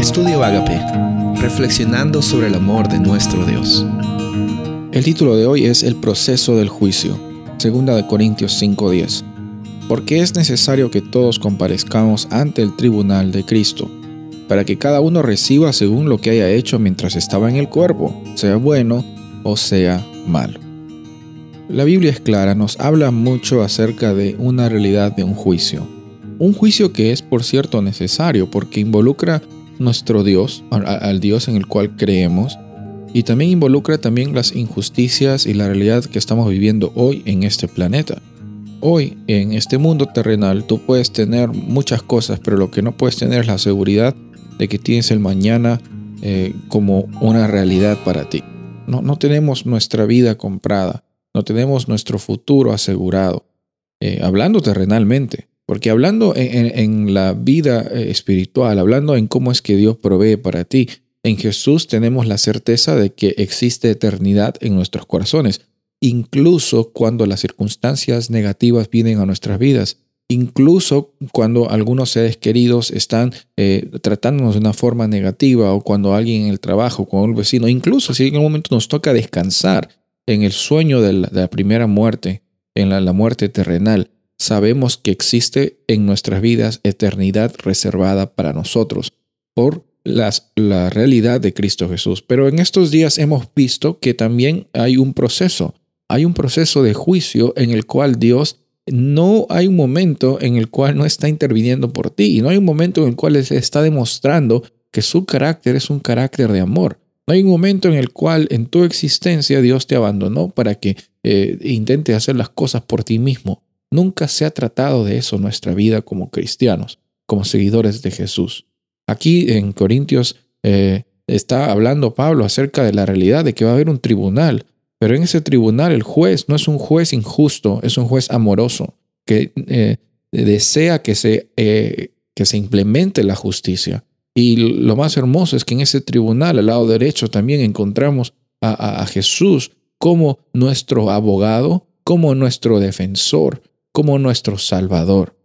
Estudio Agape, reflexionando sobre el amor de nuestro Dios. El título de hoy es El proceso del juicio, segunda de Corintios 5:10. Porque es necesario que todos comparezcamos ante el tribunal de Cristo, para que cada uno reciba según lo que haya hecho mientras estaba en el cuerpo, sea bueno o sea malo. La Biblia es clara, nos habla mucho acerca de una realidad de un juicio. Un juicio que es, por cierto, necesario porque involucra nuestro Dios, al Dios en el cual creemos, y también involucra también las injusticias y la realidad que estamos viviendo hoy en este planeta. Hoy, en este mundo terrenal, tú puedes tener muchas cosas, pero lo que no puedes tener es la seguridad de que tienes el mañana eh, como una realidad para ti. No, no tenemos nuestra vida comprada, no tenemos nuestro futuro asegurado, eh, hablando terrenalmente. Porque hablando en, la vida eh, espiritual, hablando en cómo es que Dios provee para ti, en Jesús tenemos la certeza de que existe eternidad en nuestros corazones, incluso cuando las circunstancias negativas vienen a nuestras vidas, incluso cuando algunos seres queridos están eh, tratándonos de una forma negativa o cuando alguien en el trabajo, con un vecino, incluso si en un momento nos toca descansar en el sueño de la, primera muerte, en la muerte terrenal, sabemos que existe en nuestras vidas eternidad reservada para nosotros por las, la realidad de Cristo Jesús. Pero en estos días hemos visto que también hay un proceso, hay un proceso de juicio en el cual Dios no hay un momento en el cual no está interviniendo por ti y no hay un momento en el cual está demostrando que su carácter es un carácter de amor. No hay un momento en el cual en tu existencia Dios te abandonó para que eh, intente hacer las cosas por ti mismo. Nunca se ha tratado de eso nuestra vida como cristianos, como seguidores de Jesús. Aquí en Corintios eh, está hablando Pablo acerca de la realidad de que va a haber un tribunal, pero en ese tribunal el juez no es un juez injusto, es un juez amoroso que eh, desea que se, eh, que se implemente la justicia. Y lo más hermoso es que en ese tribunal, al lado derecho, también encontramos a Jesús como nuestro abogado, como nuestro defensor, como nuestro Salvador.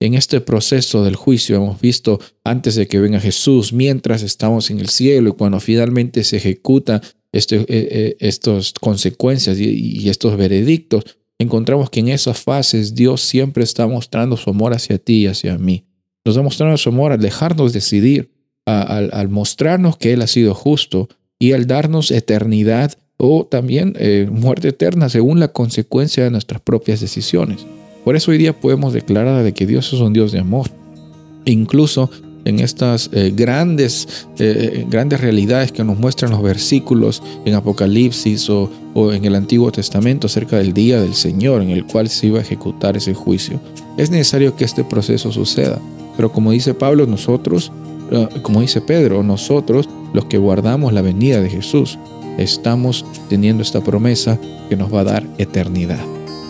En este proceso del juicio hemos visto antes de que venga Jesús, mientras estamos en el cielo y cuando finalmente se ejecutan este, eh, eh, estas consecuencias y, estos veredictos, encontramos que en esas fases Dios siempre está mostrando su amor hacia ti y hacia mí. Nos ha mostrado su amor al dejarnos decidir, al, mostrarnos que Él ha sido justo y al darnos eternidad o también eh, muerte eterna según la consecuencia de nuestras propias decisiones. Por eso hoy día podemos declarar de que Dios es un Dios de amor. Incluso en estas eh, grandes, eh, grandes realidades que nos muestran los versículos en Apocalipsis o, en el Antiguo Testamento acerca del día del Señor en el cual se iba a ejecutar ese juicio. Es necesario que este proceso suceda. Pero como dice Pablo, nosotros, eh, como dice Pedro, nosotros, los que guardamos la venida de Jesús, estamos teniendo esta promesa que nos va a dar eternidad.